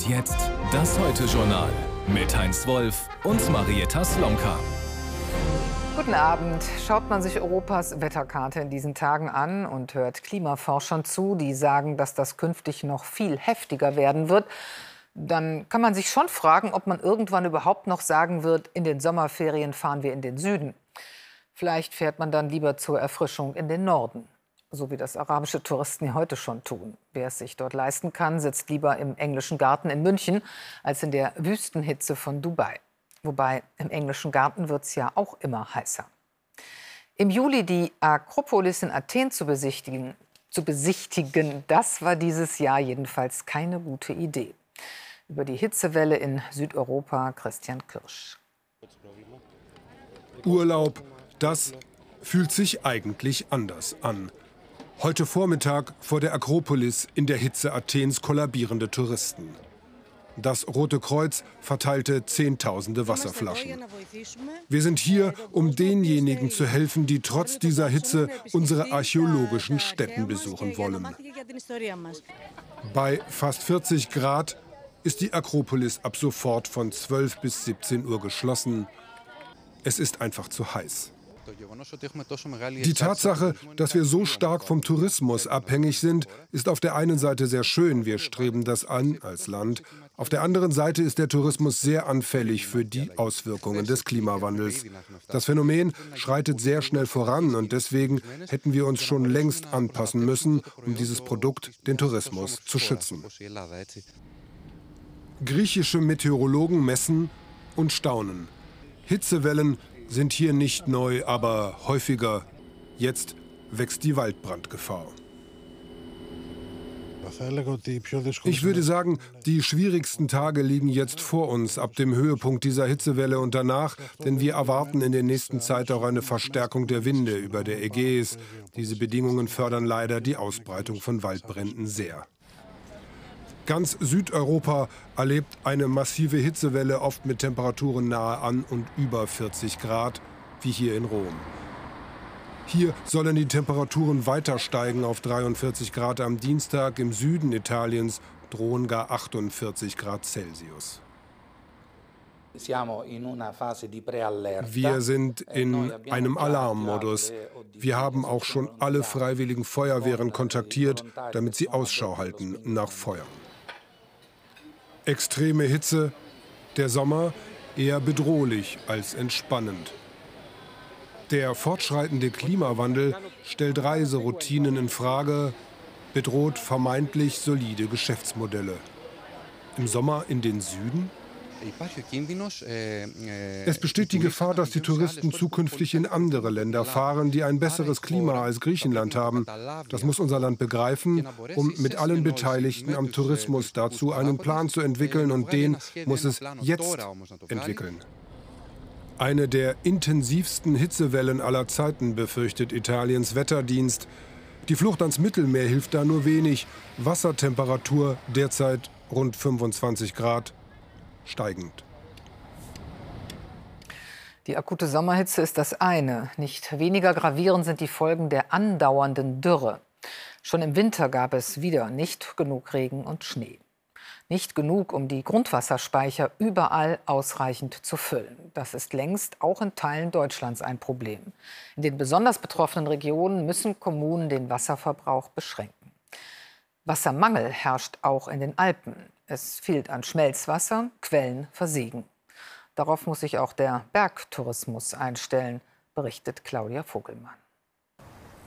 Und jetzt das Heute-Journal mit Heinz Wolf und Marietta Slomka. Guten Abend. Schaut man sich Europas Wetterkarte in diesen Tagen an und hört Klimaforschern zu, die sagen, dass das künftig noch viel heftiger werden wird, dann kann man sich schon fragen, ob man irgendwann überhaupt noch sagen wird, in den Sommerferien fahren wir in den Süden. Vielleicht fährt man dann lieber zur Erfrischung in den Norden so wie das arabische Touristen ja heute schon tun. Wer es sich dort leisten kann, sitzt lieber im englischen Garten in München als in der Wüstenhitze von Dubai. Wobei im englischen Garten wird es ja auch immer heißer. Im Juli die Akropolis in Athen zu besichtigen, zu besichtigen, das war dieses Jahr jedenfalls keine gute Idee. Über die Hitzewelle in Südeuropa Christian Kirsch. Urlaub, das fühlt sich eigentlich anders an. Heute Vormittag vor der Akropolis in der Hitze Athens kollabierende Touristen. Das Rote Kreuz verteilte Zehntausende Wasserflaschen. Wir sind hier, um denjenigen zu helfen, die trotz dieser Hitze unsere archäologischen Stätten besuchen wollen. Bei fast 40 Grad ist die Akropolis ab sofort von 12 bis 17 Uhr geschlossen. Es ist einfach zu heiß. Die Tatsache, dass wir so stark vom Tourismus abhängig sind, ist auf der einen Seite sehr schön, wir streben das an als Land. Auf der anderen Seite ist der Tourismus sehr anfällig für die Auswirkungen des Klimawandels. Das Phänomen schreitet sehr schnell voran und deswegen hätten wir uns schon längst anpassen müssen, um dieses Produkt, den Tourismus, zu schützen. Griechische Meteorologen messen und staunen. Hitzewellen sind hier nicht neu, aber häufiger. Jetzt wächst die Waldbrandgefahr. Ich würde sagen, die schwierigsten Tage liegen jetzt vor uns, ab dem Höhepunkt dieser Hitzewelle und danach, denn wir erwarten in der nächsten Zeit auch eine Verstärkung der Winde über der Ägäis. Diese Bedingungen fördern leider die Ausbreitung von Waldbränden sehr. Ganz Südeuropa erlebt eine massive Hitzewelle, oft mit Temperaturen nahe an und über 40 Grad, wie hier in Rom. Hier sollen die Temperaturen weiter steigen auf 43 Grad am Dienstag. Im Süden Italiens drohen gar 48 Grad Celsius. Wir sind e in einem Alarmmodus. Wir haben auch schon alle freiwilligen Feuerwehren kontaktiert, damit sie Ausschau halten nach Feuern extreme Hitze, der Sommer eher bedrohlich als entspannend. Der fortschreitende Klimawandel stellt Reiseroutinen in Frage, bedroht vermeintlich solide Geschäftsmodelle. Im Sommer in den Süden? Es besteht die Gefahr, dass die Touristen zukünftig in andere Länder fahren, die ein besseres Klima als Griechenland haben. Das muss unser Land begreifen, um mit allen Beteiligten am Tourismus dazu einen Plan zu entwickeln und den muss es jetzt entwickeln. Eine der intensivsten Hitzewellen aller Zeiten befürchtet Italiens Wetterdienst. Die Flucht ans Mittelmeer hilft da nur wenig. Wassertemperatur derzeit rund 25 Grad steigend. Die akute Sommerhitze ist das eine. Nicht weniger gravierend sind die Folgen der andauernden Dürre. Schon im Winter gab es wieder nicht genug Regen und Schnee. Nicht genug, um die Grundwasserspeicher überall ausreichend zu füllen. Das ist längst auch in Teilen Deutschlands ein Problem. In den besonders betroffenen Regionen müssen Kommunen den Wasserverbrauch beschränken. Wassermangel herrscht auch in den Alpen. Es fehlt an Schmelzwasser, Quellen versiegen. Darauf muss sich auch der Bergtourismus einstellen, berichtet Claudia Vogelmann.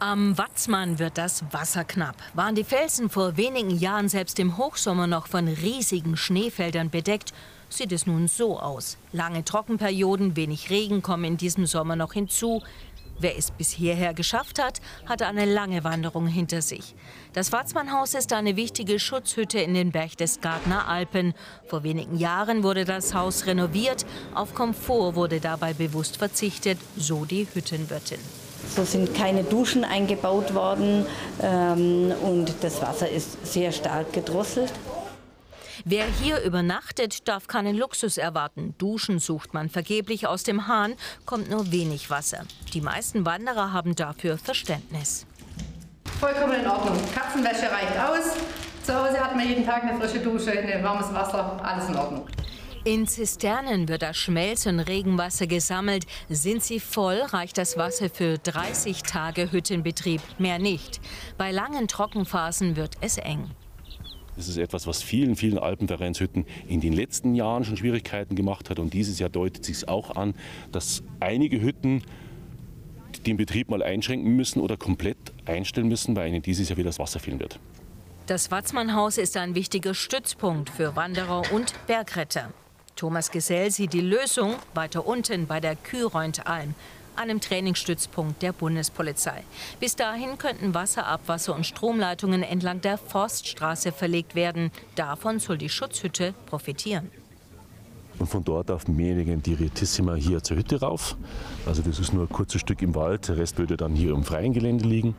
Am Watzmann wird das Wasser knapp. Waren die Felsen vor wenigen Jahren selbst im Hochsommer noch von riesigen Schneefeldern bedeckt, sieht es nun so aus. Lange Trockenperioden, wenig Regen kommen in diesem Sommer noch hinzu. Wer es bis hierher geschafft hat, hatte eine lange Wanderung hinter sich. Das Watzmannhaus ist eine wichtige Schutzhütte in den Berchtesgadener Alpen. Vor wenigen Jahren wurde das Haus renoviert. Auf Komfort wurde dabei bewusst verzichtet, so die Hüttenwirtin. So sind keine Duschen eingebaut worden ähm, und das Wasser ist sehr stark gedrosselt. Wer hier übernachtet, darf keinen Luxus erwarten. Duschen sucht man vergeblich aus dem Hahn, kommt nur wenig Wasser. Die meisten Wanderer haben dafür Verständnis. Vollkommen in Ordnung. Katzenwäsche reicht aus. Zu Hause hat man jeden Tag eine frische Dusche, ein warmes Wasser, alles in Ordnung. In Zisternen wird das Schmelz- und Regenwasser gesammelt. Sind sie voll, reicht das Wasser für 30 Tage Hüttenbetrieb, mehr nicht. Bei langen Trockenphasen wird es eng. Das ist etwas, was vielen, vielen Alpenvereinshütten in den letzten Jahren schon Schwierigkeiten gemacht hat. Und dieses Jahr deutet sich auch an, dass einige Hütten den Betrieb mal einschränken müssen oder komplett einstellen müssen, weil ihnen dieses Jahr wieder das Wasser fehlen wird. Das Watzmannhaus ist ein wichtiger Stützpunkt für Wanderer und Bergretter. Thomas Gesell sieht die Lösung weiter unten bei der Kühreunt-Alm, einem Trainingsstützpunkt der Bundespolizei. Bis dahin könnten Wasser, Abwasser und Stromleitungen entlang der Forststraße verlegt werden. Davon soll die Schutzhütte profitieren. Und von dort auf Mehringen die Retissima hier zur Hütte rauf. Also das ist nur ein kurzes Stück im Wald, der Rest würde dann hier im freien Gelände liegen.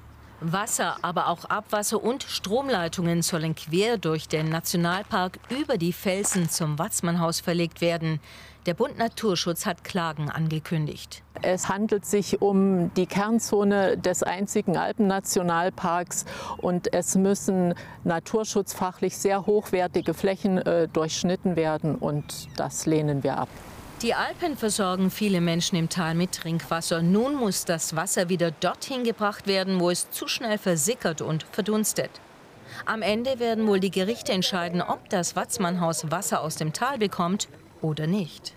Wasser, aber auch Abwasser und Stromleitungen sollen quer durch den Nationalpark über die Felsen zum Watzmannhaus verlegt werden. Der Bund Naturschutz hat Klagen angekündigt. Es handelt sich um die Kernzone des einzigen Alpennationalparks und es müssen naturschutzfachlich sehr hochwertige Flächen äh, durchschnitten werden und das lehnen wir ab. Die Alpen versorgen viele Menschen im Tal mit Trinkwasser. Nun muss das Wasser wieder dorthin gebracht werden, wo es zu schnell versickert und verdunstet. Am Ende werden wohl die Gerichte entscheiden, ob das Watzmannhaus Wasser aus dem Tal bekommt oder nicht.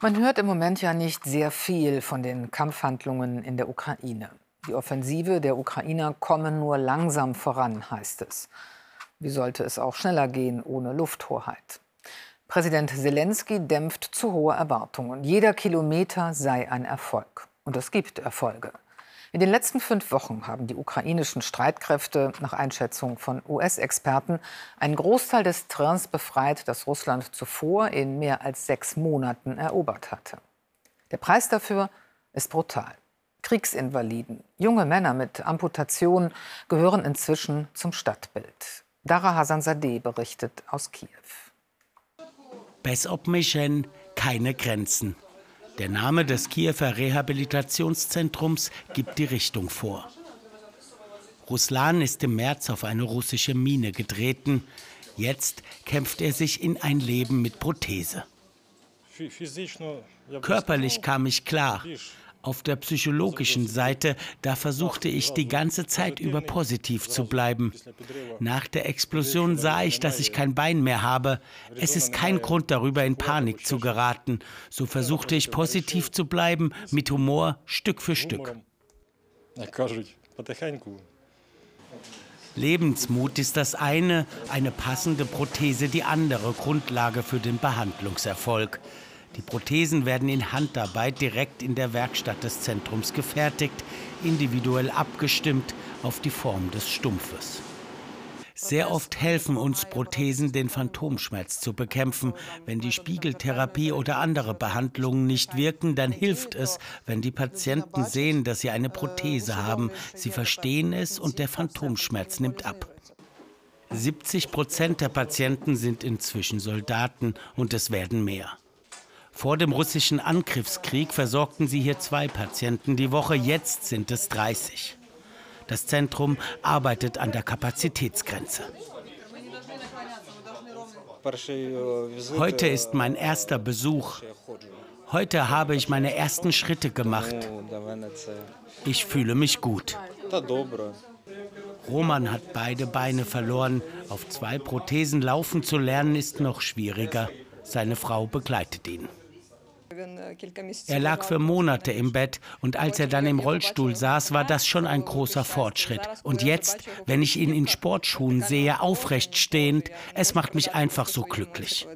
Man hört im Moment ja nicht sehr viel von den Kampfhandlungen in der Ukraine. Die Offensive der Ukrainer komme nur langsam voran, heißt es. Wie sollte es auch schneller gehen ohne Lufthoheit? Präsident Zelensky dämpft zu hohe Erwartungen. Jeder Kilometer sei ein Erfolg. Und es gibt Erfolge. In den letzten fünf Wochen haben die ukrainischen Streitkräfte nach Einschätzung von US-Experten einen Großteil des Terrains befreit, das Russland zuvor in mehr als sechs Monaten erobert hatte. Der Preis dafür ist brutal. Kriegsinvaliden, junge Männer mit Amputationen gehören inzwischen zum Stadtbild. Dara Hasanzadeh berichtet aus Kiew. Besopmischen keine Grenzen. Der Name des Kiewer Rehabilitationszentrums gibt die Richtung vor. Ruslan ist im März auf eine russische Mine getreten. Jetzt kämpft er sich in ein Leben mit Prothese. Körperlich kam ich klar, auf der psychologischen Seite, da versuchte ich die ganze Zeit über positiv zu bleiben. Nach der Explosion sah ich, dass ich kein Bein mehr habe. Es ist kein Grund darüber in Panik zu geraten. So versuchte ich positiv zu bleiben, mit Humor, Stück für Stück. Lebensmut ist das eine, eine passende Prothese die andere Grundlage für den Behandlungserfolg. Die Prothesen werden in Handarbeit direkt in der Werkstatt des Zentrums gefertigt, individuell abgestimmt auf die Form des Stumpfes. Sehr oft helfen uns Prothesen, den Phantomschmerz zu bekämpfen. Wenn die Spiegeltherapie oder andere Behandlungen nicht wirken, dann hilft es, wenn die Patienten sehen, dass sie eine Prothese haben. Sie verstehen es und der Phantomschmerz nimmt ab. 70 Prozent der Patienten sind inzwischen Soldaten und es werden mehr. Vor dem russischen Angriffskrieg versorgten sie hier zwei Patienten die Woche, jetzt sind es 30. Das Zentrum arbeitet an der Kapazitätsgrenze. Heute ist mein erster Besuch. Heute habe ich meine ersten Schritte gemacht. Ich fühle mich gut. Roman hat beide Beine verloren. Auf zwei Prothesen laufen zu lernen ist noch schwieriger. Seine Frau begleitet ihn. Er lag für Monate im Bett und als er dann im Rollstuhl saß, war das schon ein großer Fortschritt. Und jetzt, wenn ich ihn in Sportschuhen sehe, aufrecht stehend, es macht mich einfach so glücklich.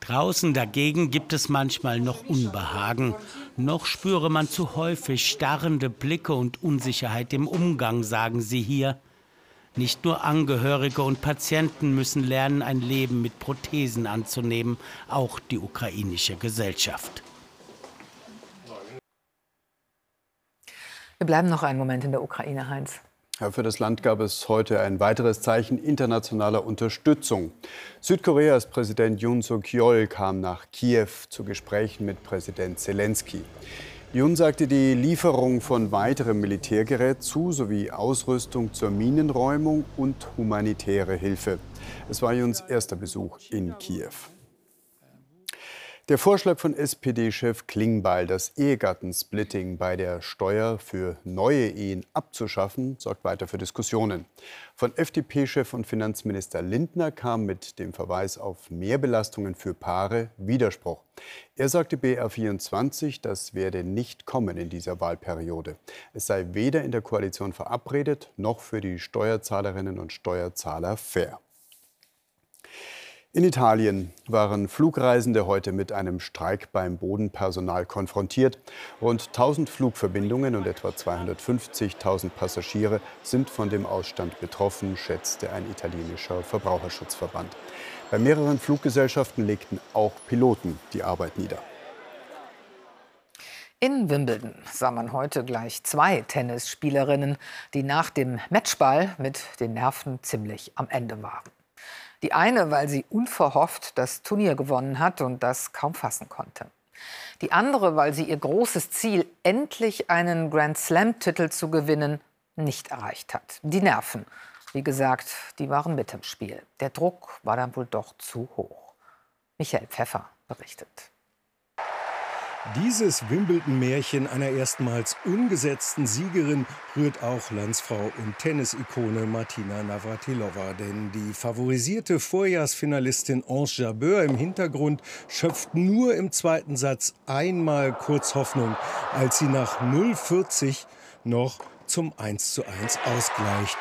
Draußen dagegen gibt es manchmal noch Unbehagen. Noch spüre man zu häufig starrende Blicke und Unsicherheit im Umgang, sagen sie hier. Nicht nur Angehörige und Patienten müssen lernen, ein Leben mit Prothesen anzunehmen, auch die ukrainische Gesellschaft. Wir bleiben noch einen Moment in der Ukraine, Heinz. Ja, für das Land gab es heute ein weiteres Zeichen internationaler Unterstützung. Südkoreas Präsident Yoon Suk-yeol kam nach Kiew zu Gesprächen mit Präsident Zelensky. Jun sagte die Lieferung von weiterem Militärgerät zu sowie Ausrüstung zur Minenräumung und humanitäre Hilfe. Es war Juns erster Besuch in Kiew. Der Vorschlag von SPD-Chef Klingbeil, das Ehegattensplitting bei der Steuer für neue Ehen abzuschaffen, sorgt weiter für Diskussionen. Von FDP-Chef und Finanzminister Lindner kam mit dem Verweis auf Mehrbelastungen für Paare Widerspruch. Er sagte BR24, das werde nicht kommen in dieser Wahlperiode. Es sei weder in der Koalition verabredet noch für die Steuerzahlerinnen und Steuerzahler fair. In Italien waren Flugreisende heute mit einem Streik beim Bodenpersonal konfrontiert. Rund 1000 Flugverbindungen und etwa 250.000 Passagiere sind von dem Ausstand betroffen, schätzte ein italienischer Verbraucherschutzverband. Bei mehreren Fluggesellschaften legten auch Piloten die Arbeit nieder. In Wimbledon sah man heute gleich zwei Tennisspielerinnen, die nach dem Matchball mit den Nerven ziemlich am Ende waren. Die eine, weil sie unverhofft das Turnier gewonnen hat und das kaum fassen konnte. Die andere, weil sie ihr großes Ziel, endlich einen Grand Slam-Titel zu gewinnen, nicht erreicht hat. Die Nerven, wie gesagt, die waren mit im Spiel. Der Druck war dann wohl doch zu hoch. Michael Pfeffer berichtet. Dieses Wimbledon-Märchen einer erstmals ungesetzten Siegerin rührt auch Landsfrau und Tennisikone Martina Navratilova. Denn die favorisierte Vorjahrsfinalistin Ange Jabeur im Hintergrund schöpft nur im zweiten Satz einmal kurz Hoffnung, als sie nach 0,40 noch zum 1 zu 1 ausgleicht.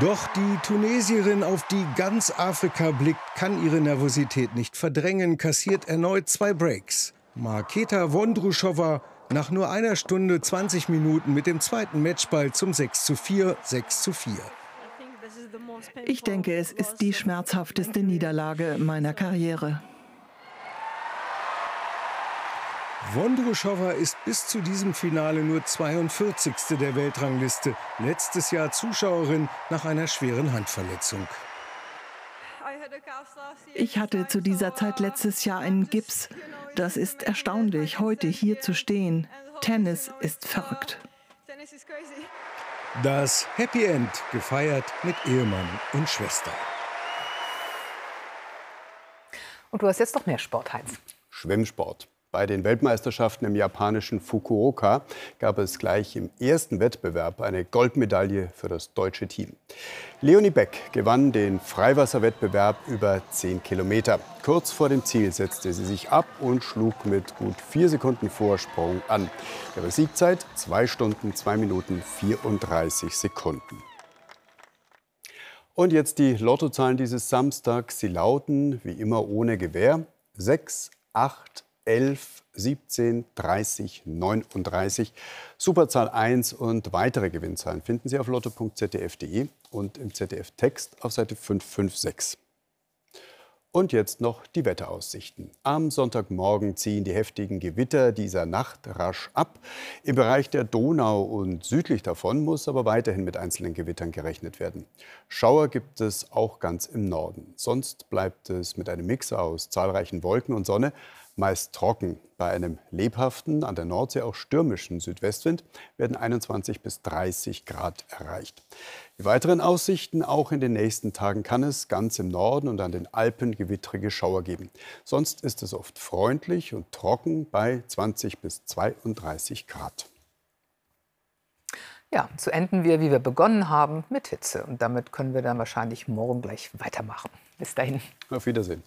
Doch die Tunesierin, auf die ganz Afrika blickt, kann ihre Nervosität nicht verdrängen, kassiert erneut zwei Breaks. Marketa Wondruschowa nach nur einer Stunde 20 Minuten mit dem zweiten Matchball zum 6 zu 4, 6 zu 4. Ich denke, es ist die schmerzhafteste Niederlage meiner Karriere. Wondruschowa ist bis zu diesem Finale nur 42. der Weltrangliste. Letztes Jahr Zuschauerin nach einer schweren Handverletzung. Ich hatte zu dieser Zeit letztes Jahr einen Gips. Das ist erstaunlich, heute hier zu stehen. Tennis ist verrückt. Das Happy End gefeiert mit Ehemann und Schwester. Und du hast jetzt noch mehr Sport, Heinz. Schwimmsport. Bei den Weltmeisterschaften im japanischen Fukuoka gab es gleich im ersten Wettbewerb eine Goldmedaille für das deutsche Team. Leonie Beck gewann den Freiwasserwettbewerb über 10 Kilometer. Kurz vor dem Ziel setzte sie sich ab und schlug mit gut vier Sekunden Vorsprung an. Ihre Siegzeit 2 Stunden, 2 Minuten, 34 Sekunden. Und jetzt die Lottozahlen dieses Samstags. Sie lauten wie immer ohne Gewähr 6, 8, 11, 17, 30, 39. Superzahl 1 und weitere Gewinnzahlen finden Sie auf lotto.zdf.de und im ZDF-Text auf Seite 556. Und jetzt noch die Wetteraussichten. Am Sonntagmorgen ziehen die heftigen Gewitter dieser Nacht rasch ab. Im Bereich der Donau und südlich davon muss aber weiterhin mit einzelnen Gewittern gerechnet werden. Schauer gibt es auch ganz im Norden. Sonst bleibt es mit einem Mix aus zahlreichen Wolken und Sonne meist trocken. Bei einem lebhaften, an der Nordsee auch stürmischen Südwestwind werden 21 bis 30 Grad erreicht. Die weiteren Aussichten, auch in den nächsten Tagen kann es ganz im Norden und an den Alpen gewittrige Schauer geben. Sonst ist es oft freundlich und trocken bei 20 bis 32 Grad. Ja, zu enden wir, wie wir begonnen haben, mit Hitze. Und damit können wir dann wahrscheinlich morgen gleich weitermachen. Bis dahin. Auf Wiedersehen.